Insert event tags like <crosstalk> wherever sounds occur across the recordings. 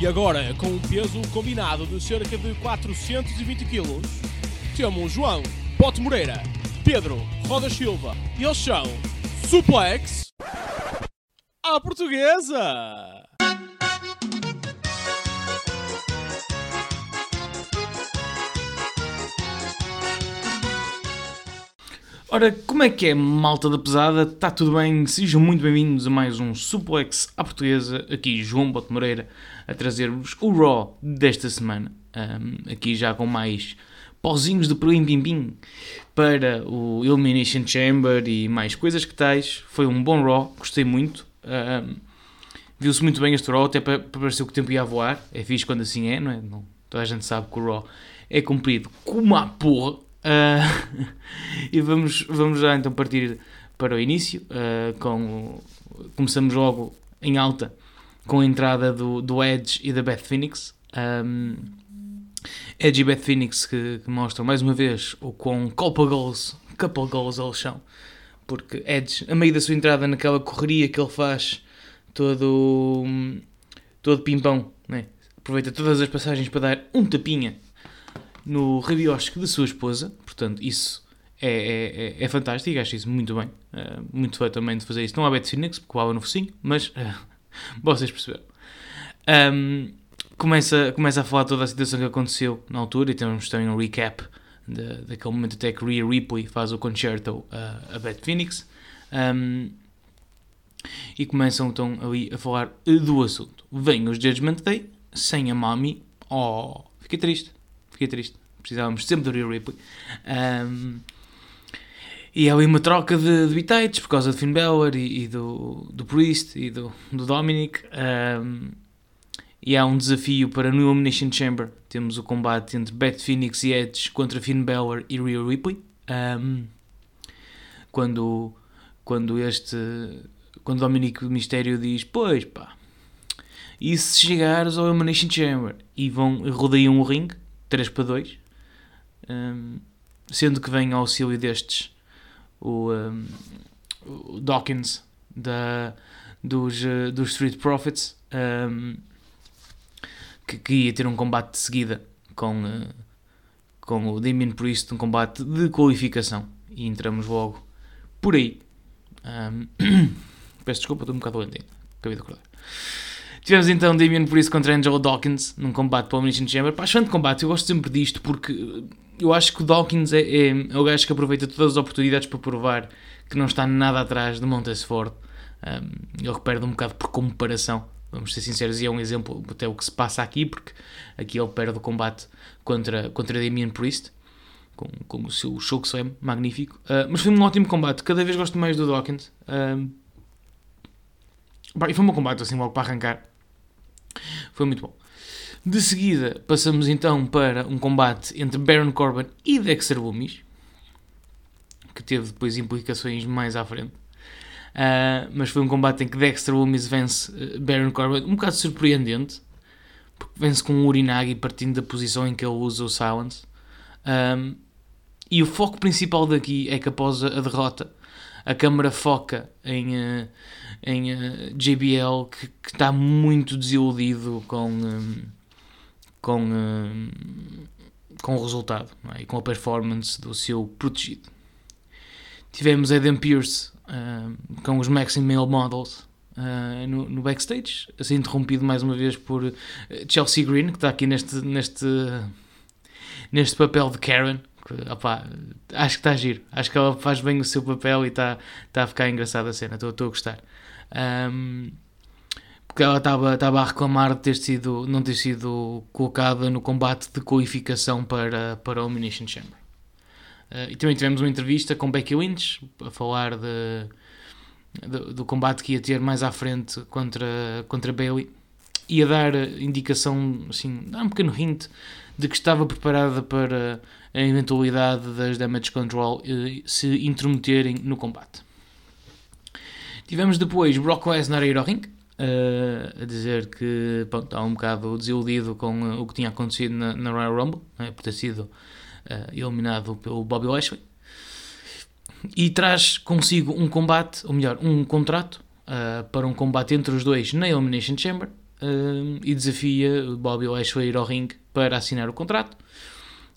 E agora, com um peso combinado de cerca de 420 kg, temos João Pote Moreira, Pedro Roda Silva e eles são Suplex à Portuguesa! Ora, como é que é, malta da pesada? Está tudo bem? Sejam muito bem-vindos a mais um Suplex à Portuguesa. Aqui João Bote Moreira a trazer-vos o Raw desta semana. Um, aqui já com mais pauzinhos de plim pim pim para o Elimination Chamber e mais coisas que tais. Foi um bom Raw, gostei muito. Um, Viu-se muito bem este Raw, até para parecer que o tempo ia voar. É fixe quando assim é, não é? Não, toda a gente sabe que o Raw é cumprido como a porra. Uh, <laughs> e vamos, vamos já então partir para o início. Uh, com, começamos logo em alta com a entrada do, do Edge e da Beth Phoenix. Um, Edge e Beth Phoenix que, que, mostram mais uma vez o quão couple goals, couple goals eles são. Porque Edge, a meio da sua entrada naquela correria que ele faz, todo, todo pimpão, né? aproveita todas as passagens para dar um tapinha no rabiosque da sua esposa, portanto, isso é, é, é, é fantástico, acho isso muito bem. Uh, muito fã também de fazer isso. Não há Beth Phoenix, porque o no focinho, mas uh, <laughs> vocês perceberam. Um, começa, começa a falar toda a situação que aconteceu na altura e temos também um recap de, daquele momento até que Rhea Ripley faz o concerto a, a Phoenix. Um, e começam então ali a falar do assunto. Vem os Judgment Day sem a Mami. Oh, fiquei triste fiquei triste. Precisávamos sempre do Rhea Ripley. Um, e há ali uma troca de, de bitites por causa de Finn Balor e, e, do, do Priest e do, do Dominic. Um, e há um desafio para no Elimination Chamber. Temos o combate entre Beth Phoenix e Edge contra Finn Balor e Rhea Ripley. Um, quando, quando este. Quando Dominic Mistério diz: Pois pá, e se chegares ao Elimination Chamber? E vão rodeiam o ringue 3 para 2, um, sendo que vem ao auxílio destes o, um, o Dawkins da, dos, uh, dos Street Profits, um, que, que, ia ter um combate de seguida com, uh, com o Damien Priest, um combate de qualificação, e entramos logo por aí. <coughs> peço desculpa, estou um bocado doente acabei de acordar. Tivemos então Damien Priest contra Angelo Dawkins num combate para o Elimination Chamber. Pá, excelente combate, eu gosto sempre disto porque eu acho que o Dawkins é, é, é, o gajo que aproveita todas as oportunidades para provar que não está nada atrás de Montesford. Um, ele perde um bocado por comparação, vamos ser sinceros, e é um exemplo até o que se passa aqui, porque aqui ele perde o combate contra, contra Damien Priest. Com, com o seu show que slam magnífico, uh, mas foi um ótimo combate. Cada vez gosto mais do Dawkins. Uh, e foi um combate, assim, logo para arrancar. Foi muito bom. De seguida, passamos então para um combate entre Baron Corbin e Dexter Lumis, que teve depois implicações mais à frente. Uh, mas foi um combate em que Dexter Lumis vence uh, Baron Corbin, um bocado surpreendente, porque vence com um Urinagi partindo da posição em que ele usa o Silence. Um, e o foco principal daqui é que após a derrota, a câmara foca em, uh, em uh, JBL que, que, está muito desiludido com, com, um, com o resultado é? e com a performance do seu protegido. Tivemos Adam Pearce uh, com os Maxim Male Models uh, no, no, backstage, assim interrompido mais uma vez por Chelsea Green, que está aqui neste, neste, neste papel de Karen. Que, opa, acho que está a giro, acho que ela faz bem o seu papel e está, está a ficar engraçada a cena, estou, estou a gostar. Um, porque ela estava a reclamar de ter sido, não ter sido colocada no combate de qualificação para, para o Elimination Chamber. Uh, e também tivemos uma entrevista com Becky Lynch a falar de, de, do combate que ia ter mais à frente contra, contra Bailey e a dar indicação, assim, dar um pequeno hint de que estava preparada para a eventualidade das Damage Control uh, se intrometerem no combate. Tivemos depois Brock Lesnar a ir ao ring, uh, a dizer que pronto, está um bocado desiludido com uh, o que tinha acontecido na, na Royal Rumble, né, por ter sido uh, eliminado pelo Bobby Lashley. E traz consigo um combate, ou melhor, um contrato para um combate entre os dois na Elimination Chamber. e desafia Bobby Lashley ir ao ringue para assinar o contrato.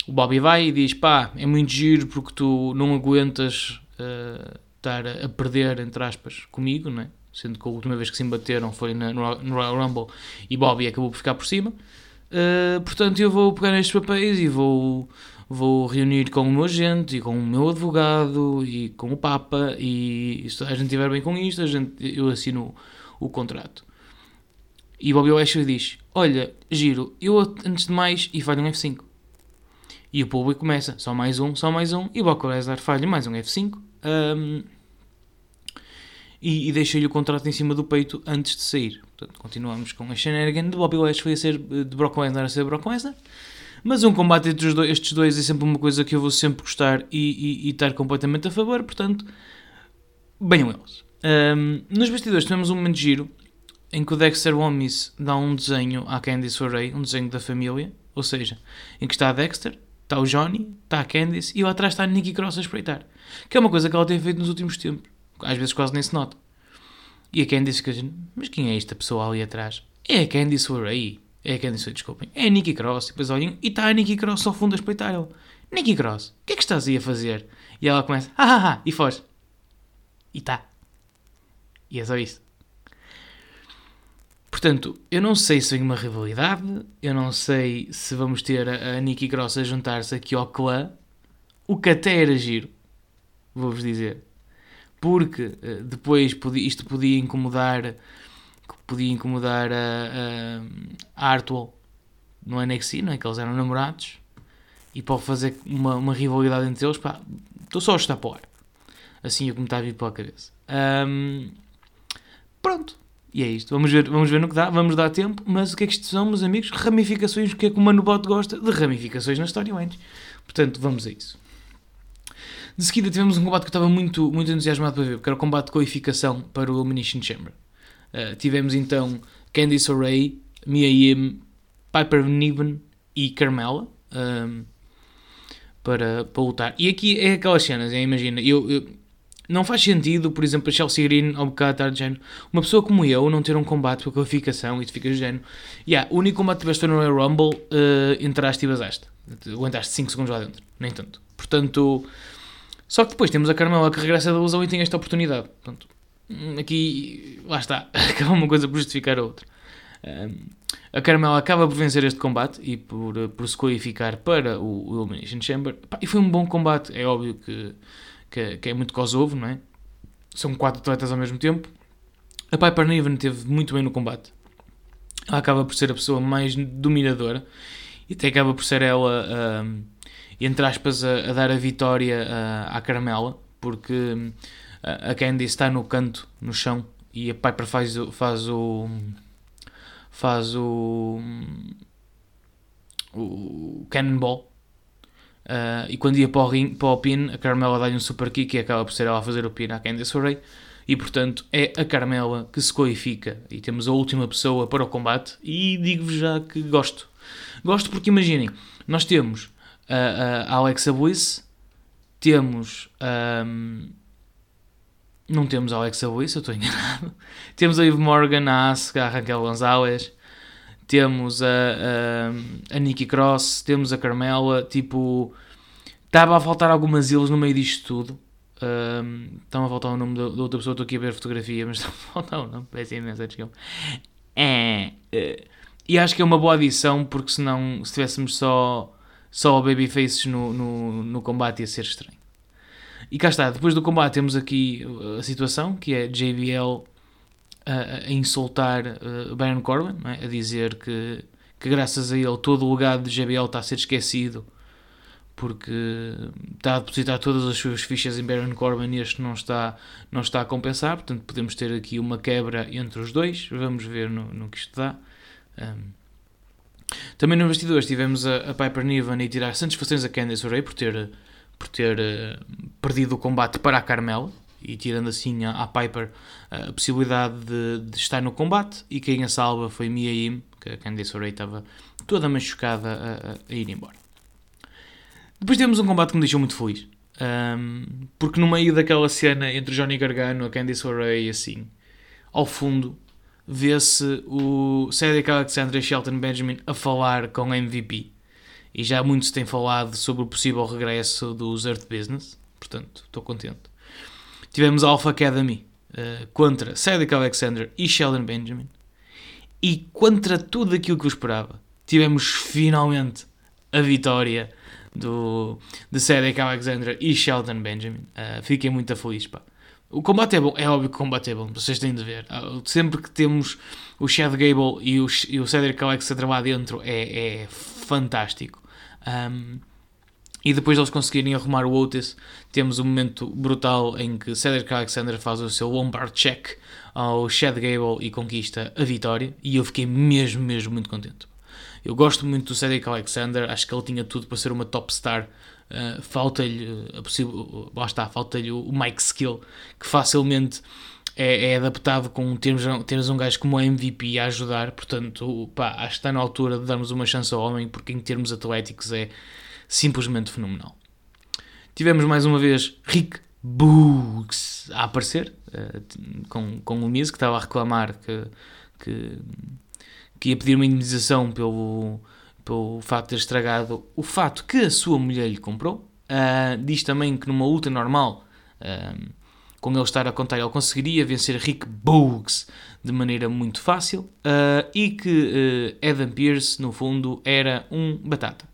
O Bobby vai e diz: pá, é muito giro porque tu não aguentas uh, estar a perder, entre aspas, comigo, né? Sendo que a última vez que se embateram foi na, no Royal Rumble e Bobby acabou por ficar por cima. Uh, portanto, eu vou pegar nestes papéis e vou, vou reunir com o meu agente e com o meu advogado e com o Papa e se a gente estiver bem com isto, a gente, eu assino o, o contrato. E Bobby Lashley diz, olha, giro, eu antes de mais, e falho um F5. E o público começa, só mais um, só mais um, e Brock Lesnar falha mais um F5. Um, e, e deixa-lhe o contrato em cima do peito antes de sair. Portanto, continuamos com a shenanigan de Bobby Lashley a ser de Brock Lesnar a ser Brock Lesnar. Mas um combate entre dois, estes dois é sempre uma coisa que eu vou sempre gostar e, e, e estar completamente a favor, portanto, venham eles. Um, nos bastidores tivemos um momento de giro em que o Dexter Wamis dá um desenho à Candice O'Reilly, um desenho da família, ou seja, em que está a Dexter, está o Johnny, está a Candice e lá atrás está a Nikki Cross a espreitar. Que é uma coisa que ela tem feito nos últimos tempos às vezes quase nem se nota. E a Candice fica dizendo, mas quem é esta pessoa ali atrás? É a Candice Ray. É a Candice Ray, desculpem. É a Nikki Cross. E depois olham e está a Nikki Cross ao fundo a espreitar ela. Nikki Cross, o que é que estás aí a fazer? E ela começa, ah, ah, ah, e foge. E está. E é só isso. Portanto, eu não sei se vem uma rivalidade, eu não sei se vamos ter a, a Nikki Cross a juntar-se aqui ao clã, o que até era giro, vou-vos dizer porque uh, depois isto podia incomodar podia incomodar a, a, a Artwell no NXT, não é? que eles eram namorados e pode fazer uma, uma rivalidade entre eles, pá, estou só a estar para o assim é como está a vir para a cabeça um, pronto e é isto, vamos ver, vamos ver no que dá, vamos dar tempo, mas o que é que isto são, meus amigos? Ramificações, o que é que o Mano Bot gosta? De ramificações na storylines. Portanto, vamos a isso. De seguida tivemos um combate que eu estava muito, muito entusiasmado para ver, porque era o combate de qualificação para o Elimination Chamber. Uh, tivemos então Candice O'Reilly, Mia Yim, Piper Niven e Carmela um, ehm, para, para lutar. E aqui é aquelas cenas, é, imagina, eu, eu, não faz sentido, por exemplo, a Chelsea Green ao bocado estar de género, uma pessoa como eu não ter um combate para qualificação e tu ficas de género. Yeah, o único combate que tiveste no Royal Rumble, uh, entraste e basaste. Aguentaste 5 segundos lá dentro, nem tanto. Portanto, só que depois temos a Carmela que regressa da lesão e tem esta oportunidade. Portanto, aqui, lá está, <laughs> acaba uma coisa por justificar a outra. Um, a Carmela acaba por vencer este combate e por, por se qualificar para o, Elimination Chamber. E foi um bom combate. É óbvio que, que, que é muito Kosovo, não é? São quatro atletas ao mesmo tempo. A Piper Niven teve muito bem no combate. Ela acaba por ser a pessoa mais dominadora e até acaba por ser ela. Um, entre aspas, a, a dar a vitória à Caramela, porque a Candy está no canto, no chão, e a Piper faz, faz o. faz o. o Cannonball. Uh, e quando ia para o, ring, para o pin, a Carmela dá-lhe um super kick e acaba por ser ela a fazer o pin à Candice Ray. E portanto é a Carmela que se qualifica. E temos a última pessoa para o combate. E digo-vos já que gosto. Gosto porque imaginem, nós temos a, a Alexa Bliss, temos. Não temos a Alexa Bliss, eu estou <laughs> enganado. temos a Eve Morgan, a Asuka, a Raquel Gonzalez, temos a, a, a Nikki Cross, temos a Carmela. Tipo, estava a faltar algumas ilhas no meio disto tudo. Um, estão a faltar o nome da, outra pessoa, estou aqui a ver a fotografia, mas <laughs> está a faltar o nome, desculpa. É, é, e acho que é uma boa adição, porque senão, se tivéssemos só só o Babyface no, no, no combate ia ser estranho. E cá está, depois do combate temos aqui uh, a situação que é JBL a, a insultar uh, Baron Corbin, é? a dizer que, que graças a ele todo o legado de JBL está a ser esquecido porque está a depositar todas as suas fichas em Baron Corbin e este não está, não está a compensar, portanto podemos ter aqui uma quebra entre os dois, vamos ver no, no que isto dá. Um, também no bastidores tivemos a, a Piper Niven a tirar satisfações a Candice LeRae por ter, por ter uh, perdido o combate para a Carmela e tirando assim à Piper uh, a possibilidade de, de, estar no combate e quem a salva foi Mia Yim, que a Candice LeRae estava toda machucada a, a, ir embora. Depois temos um combate que me deixou muito feliz. Um, porque no meio daquela cena entre Johnny Gargano, a Candice e assim, ao fundo vê-se o Cedric Alexander e Shelton Benjamin a falar com a MVP. E já muito se tem falado sobre o possível regresso dos Earth Business. Portanto, estou contente. Tivemos a Alpha Academy uh, contra Cedric Alexander e Sheldon Benjamin. E contra tudo aquilo que eu esperava, tivemos finalmente a vitória do, de Cedric Alexander e Sheldon Benjamin. Uh, fiquei muito feliz, pá. O combate é bom, é óbvio que o combate é bom, vocês têm de ver. Ah, sempre que temos o Chad Gable e o, e o Cedric Alexander lá dentro é, é fantástico. Um, e depois deles conseguirem arrumar o Otis, temos um momento brutal em que Cedric Alexander faz o seu one-bar check ao Chad Gable e conquista a vitória. E eu fiquei mesmo, mesmo muito contente. Eu gosto muito do Cedric Alexander, acho que ele tinha tudo para ser uma top star Uh, falta-lhe a possível, lá está, falta-lhe o Mike Skill, que facilmente é, é adaptado com termos, termos um gajo como MVP a ajudar, portanto, pá, acho que está na altura de darmos uma chance ao homem, porque em termos atléticos é simplesmente fenomenal. Tivemos mais uma vez Rick Boogs a aparecer, uh, com, com o Miz, que estava a reclamar que, que, que ia pedir uma indemnização pelo pelo facto de ter estragado o fato que a sua mulher lhe comprou. Uh, diz também que numa luta normal, uh, com ele estar a contar, ele conseguiria vencer Rick Boogs de maneira muito fácil uh, e que Adam Pearce, no fundo, era um batata.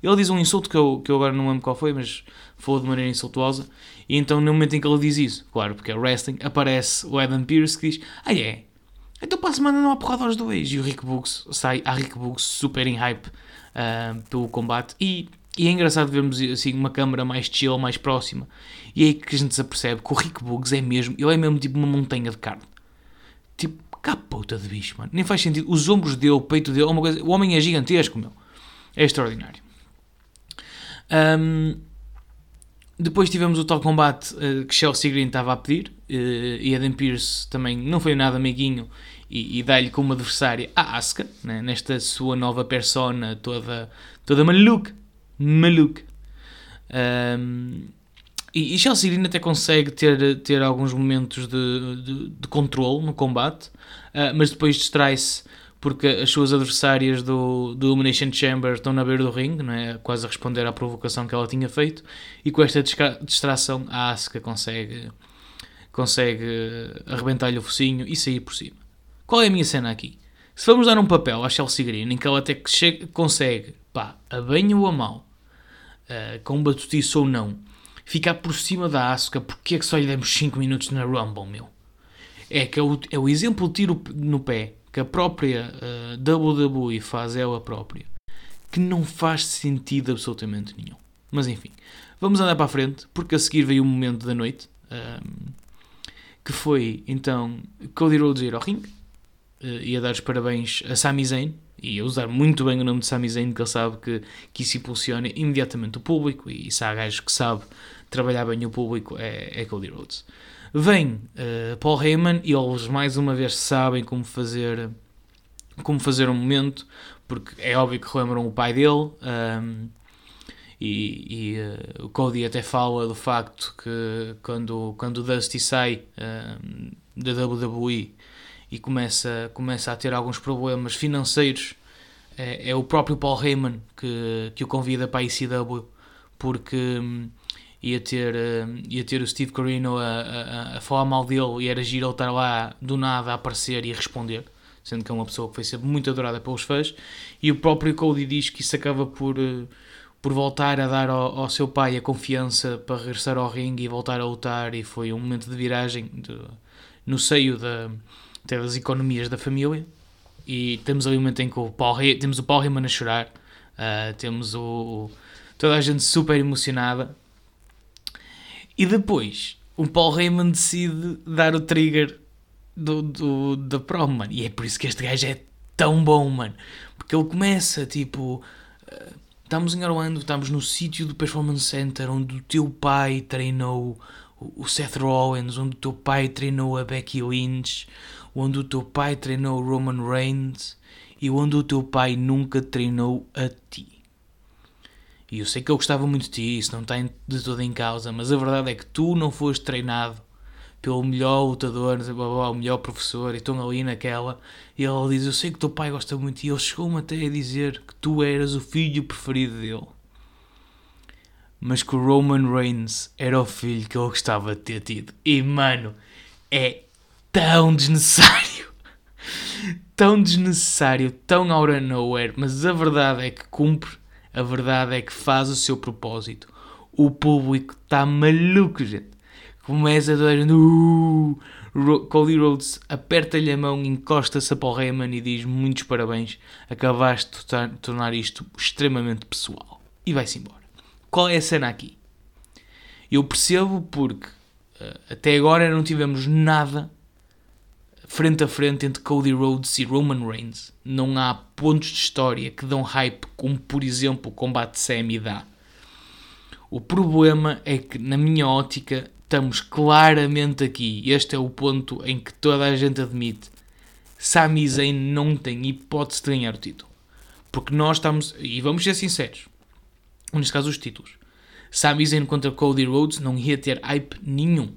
Ele diz um insulto que eu, que eu agora não lembro qual foi, mas falou de maneira insultuosa. E então, no momento em que ele diz isso, claro, porque é wrestling, aparece o Adam Pearce que diz: Ah, é, então para a semana não há porrada aos dois. E o Rick Books sai, há Rick Books super em hype uh, pelo combate. E, e, é engraçado vermos assim uma câmera mais chill, mais próxima. E é aí que a gente se apercebe que o Rick Books é mesmo, ele é mesmo tipo uma montanha de carne. Tipo, capota de bicho, mano. Nem faz sentido. Os ombros dele, o peito dele, é uma coisa, o homem é gigantesco, meu. É extraordinário. Um, depois tivemos o tal combate uh, que Chelsea Green estava a pedir uh, e Adam Pearce também não foi nada amiguinho e, e dá-lhe como adversária a Asuka, né, nesta sua nova persona toda, toda maluca. Maluca. Um, e, e Chelsea Green até consegue ter, ter alguns momentos de, de, de controle no combate, uh, mas depois distrai-se porque as suas adversárias do, do Elimination Chamber estão na beira do ringue, não é? quase a responder à provocação que ela tinha feito, e com esta distração a Asuka consegue, consegue arrebentar-lhe o focinho e sair por cima. Qual é a minha cena aqui? Se vamos dar um papel à Chelsea Green em que ela até que consegue, pá, a bem ou a mal, uh, com batutiço ou não, ficar por cima da Asuka, porque é que só lhe demos 5 minutos na Rumble, meu? É que é o, é o exemplo tiro no pé que a própria uh, WWE faz ela própria, que não faz sentido absolutamente nenhum. Mas enfim, vamos andar para a frente, porque a seguir veio o momento da noite, um, ehm, que foi então Cody Rhodes ir ao ringue uh, e a dar os parabéns a Sami Zayn, e a usar muito bem o nome de Sami Zayn, que ele sabe que, que isso impulsiona imediatamente o público, e se há gajos que sabe trabalhar bem o público, é, é Cody Rhodes. Vem uh, Paul Heyman e eles mais uma vez sabem como fazer como fazer um momento, porque é óbvio que relembram o pai dele. Um, e, e uh, o Cody até fala do facto que quando, quando o Dusty sai um, da WWE e começa, começa a ter alguns problemas financeiros, é, é o próprio Paul Heyman que, que o convida para a ICW porque um, ia ter, ia ter o Steve Corino a, a, a, falar mal dele e era giro ele estar lá do nada a aparecer e a responder, sendo que é uma pessoa que foi sempre muito adorada pelos fãs. E o próprio Cody diz que isso acaba por, uh, por voltar a dar ao, ao, seu pai a confiança para regressar ao ringue e voltar a lutar. E foi um momento de viragem de, no seio da, das economias da família. E temos ali um momento em que o Paul, temos o Paul Heyman a chorar, uh, temos o, toda a gente super emocionada e depois, o Paul Heyman decide dar o trigger do, do, da promo, mano. E é por isso que este gajo é tão bom, mano. Porque ele começa, tipo... Uh, estamos em Orlando, estamos no sítio do Performance Center onde o teu pai treinou o Seth Rollins, onde o teu pai treinou a Becky Lynch, onde o teu pai treinou o Roman Reigns e onde o teu pai nunca treinou a ti. E eu sei que eu gostava muito de ti, isso não está de todo em causa, mas a verdade é que tu não foste treinado pelo melhor lutador, o melhor professor, e estão ali naquela, e ele diz, eu sei que teu pai gosta muito, e ele chegou-me até a dizer que tu eras o filho preferido dele. Mas que o Roman Reigns era o filho que ele gostava de ter tido. E, mano, é tão desnecessário. <laughs> tão desnecessário, tão out of nowhere, mas a verdade é que cumpre, a verdade é que faz o seu propósito. O público está maluco, gente. Começa a dar. Uh, Cody Rhodes aperta-lhe a mão, encosta-se a Paul Heyman e diz muitos parabéns, acabaste de tornar isto extremamente pessoal. E vai-se embora. Qual é a cena aqui? Eu percebo porque uh, até agora não tivemos nada frente a frente entre Cody Rhodes e Roman Reigns. Não há pontos de história que dão hype, como por exemplo o combate Sami dá. O problema é que, na minha ótica, estamos claramente aqui. Este é o ponto em que toda a gente admite. Sami Zayn não tem hipótese de ganhar o título. Porque nós estamos, e vamos ser sinceros, neste caso os títulos. Sami Zayn contra Cody Rhodes não ia ter hype nenhum.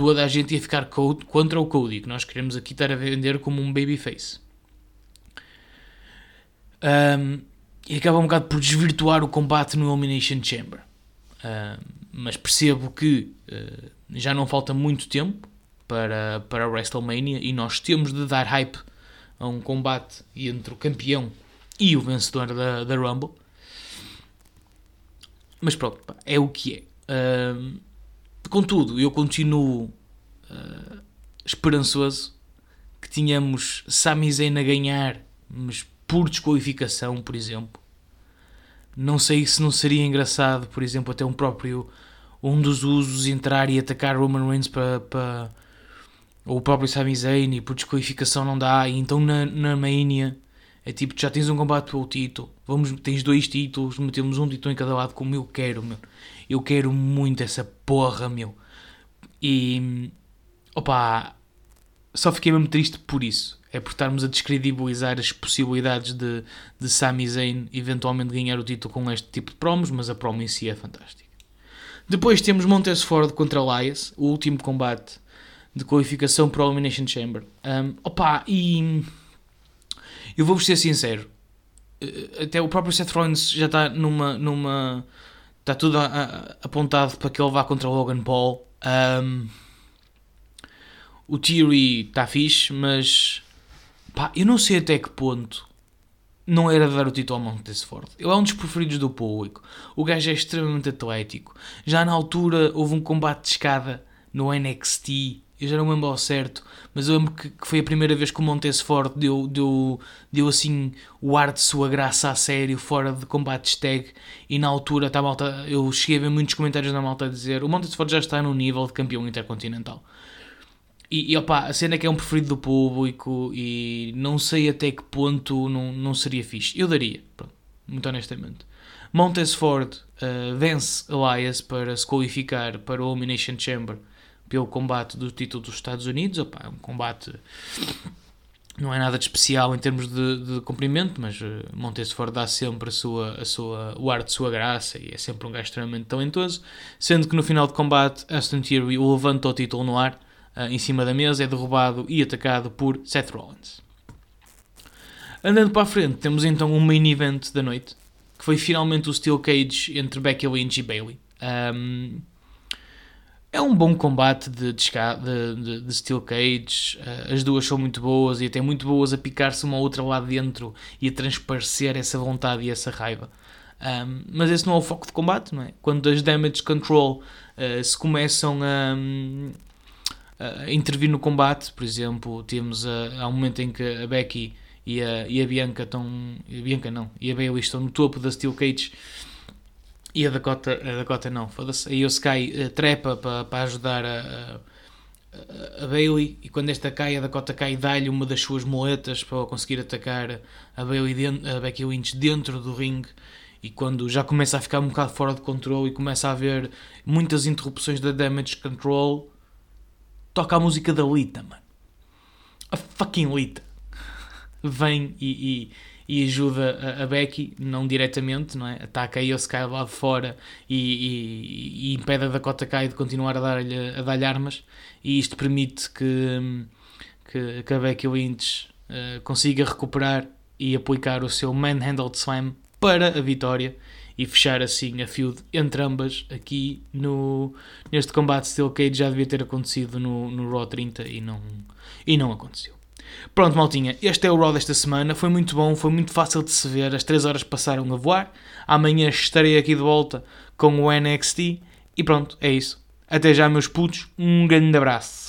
Toda a gente ia ficar contra o Cody, que nós queremos aqui estar a vender como um babyface. Um, e acaba um bocado por desvirtuar o combate no Elimination Chamber. Mas percebo que uh, já não falta muito tempo para, para a WrestleMania e nós temos de dar hype a um combate entre o campeão e o vencedor da, da Rumble. Mas pronto, é o que é. Contudo, eu continuo uh, esperançoso que tínhamos Sami Zayn a ganhar, mas por desqualificação, por exemplo. Não sei se não seria engraçado, por exemplo, até um próprio um dos usos entrar e atacar Roman Reigns para, ou o próprio Sami Zayn e por desqualificação não dá, e então na, na Mania é tipo, já tens um combate pelo título, vamos, tens dois títulos, metemos um título em cada lado como eu quero, meu. Eu quero muito essa porra, meu. E opa, só fiquei mesmo triste por isso. É por estarmos a descredibilizar as possibilidades de, de Sami Zayn eventualmente ganhar o título com este tipo de promos, mas a promo em si é fantástica. Depois temos Montesford contra Elias, o último combate de qualificação para o Elimination Chamber. Um, opa, e eu vou-vos ser sincero, eh, até o próprio Seth Rollins já está numa. numa está tudo a, a, apontado para que ele vá contra o Logan Paul. Um, o Theory está fixe, mas pá, eu não sei até que ponto não era dar o título ao Montesford. Ele é um dos preferidos do público. O gajo é extremamente atlético. Já na altura houve um combate de escada no NXT. Eu já não me lembro ao certo, mas eu lembro que, que foi a primeira vez que o Montesford deu, deu, deu assim o ar de sua graça a sério, fora de combates tag. E na altura tá, malta, eu cheguei a ver muitos comentários na malta a dizer: o Montesford já está no nível de campeão intercontinental. E, e opa, a cena é que é um preferido do público e não sei até que ponto não, não seria fixe. Eu daria, pronto, muito honestamente. Montesford uh, vence Elias para se qualificar para o Elimination Chamber pelo combate do título dos Estados Unidos. Opa, é um combate não é nada de especial em termos de, de comprimento, mas uh, Montesford dá sempre a sua, a sua, o ar de sua graça e é sempre um gajo extremamente talentoso. Sendo que no final de combate, Aston Theory o levanta o título no ar uh, em cima da mesa, é derrubado e atacado por Seth Rollins. Andando para a frente, temos então um main event da noite, que foi finalmente o Steel Cage entre Becky Lynch e Bailey. Um, é um bom combate de, de, de, de Steel Cage, uh, as duas são muito boas e até muito boas a picar-se uma outra lá dentro e a transparecer essa vontade e essa raiva. Um, mas esse não é o foco de combate, não é? Quando as damage control uh, se começam a, uh, intervir no combate. Por exemplo, temos uh, há um momento em que a Becky e a, e a Bianca estão. A Bianca não, e a Bailey estão no topo da Steel Cage. E a Dakota, a Dakota não, foda-se. A Yosukai uh, trepa para pa ajudar a, a, a, Bailey. E quando esta cai, a Dakota cai e dá-lhe uma das suas moletas para conseguir atacar a, Bailey dentro, a Becky Lynch dentro do ringue. E quando já começa a ficar um bocado fora de controle e começa a haver muitas interrupções da damage control, toca a música da Lita, mano. A fucking Lita. <laughs> Vem e, e, e ajuda a, a Becky, não diretamente, não é? Ataca a Io Sky lá de fora e, e, e impede a Dakota Kai de continuar a dar-lhe a dar armas e isto permite que, que, que a Becky Lynch uh, consiga recuperar e aplicar o seu Manhandled Slam para a vitória e fechar assim a feud entre ambas aqui no, neste combate Steel Cage já devia ter acontecido no, no Raw 30 e não, e não aconteceu. Pronto, maltinha, este é o Raw desta semana. Foi muito bom, foi muito fácil de se ver. As 3 horas passaram a voar. Amanhã estarei aqui de volta com o NXT. E pronto, é isso. Até já, meus putos. Um grande abraço.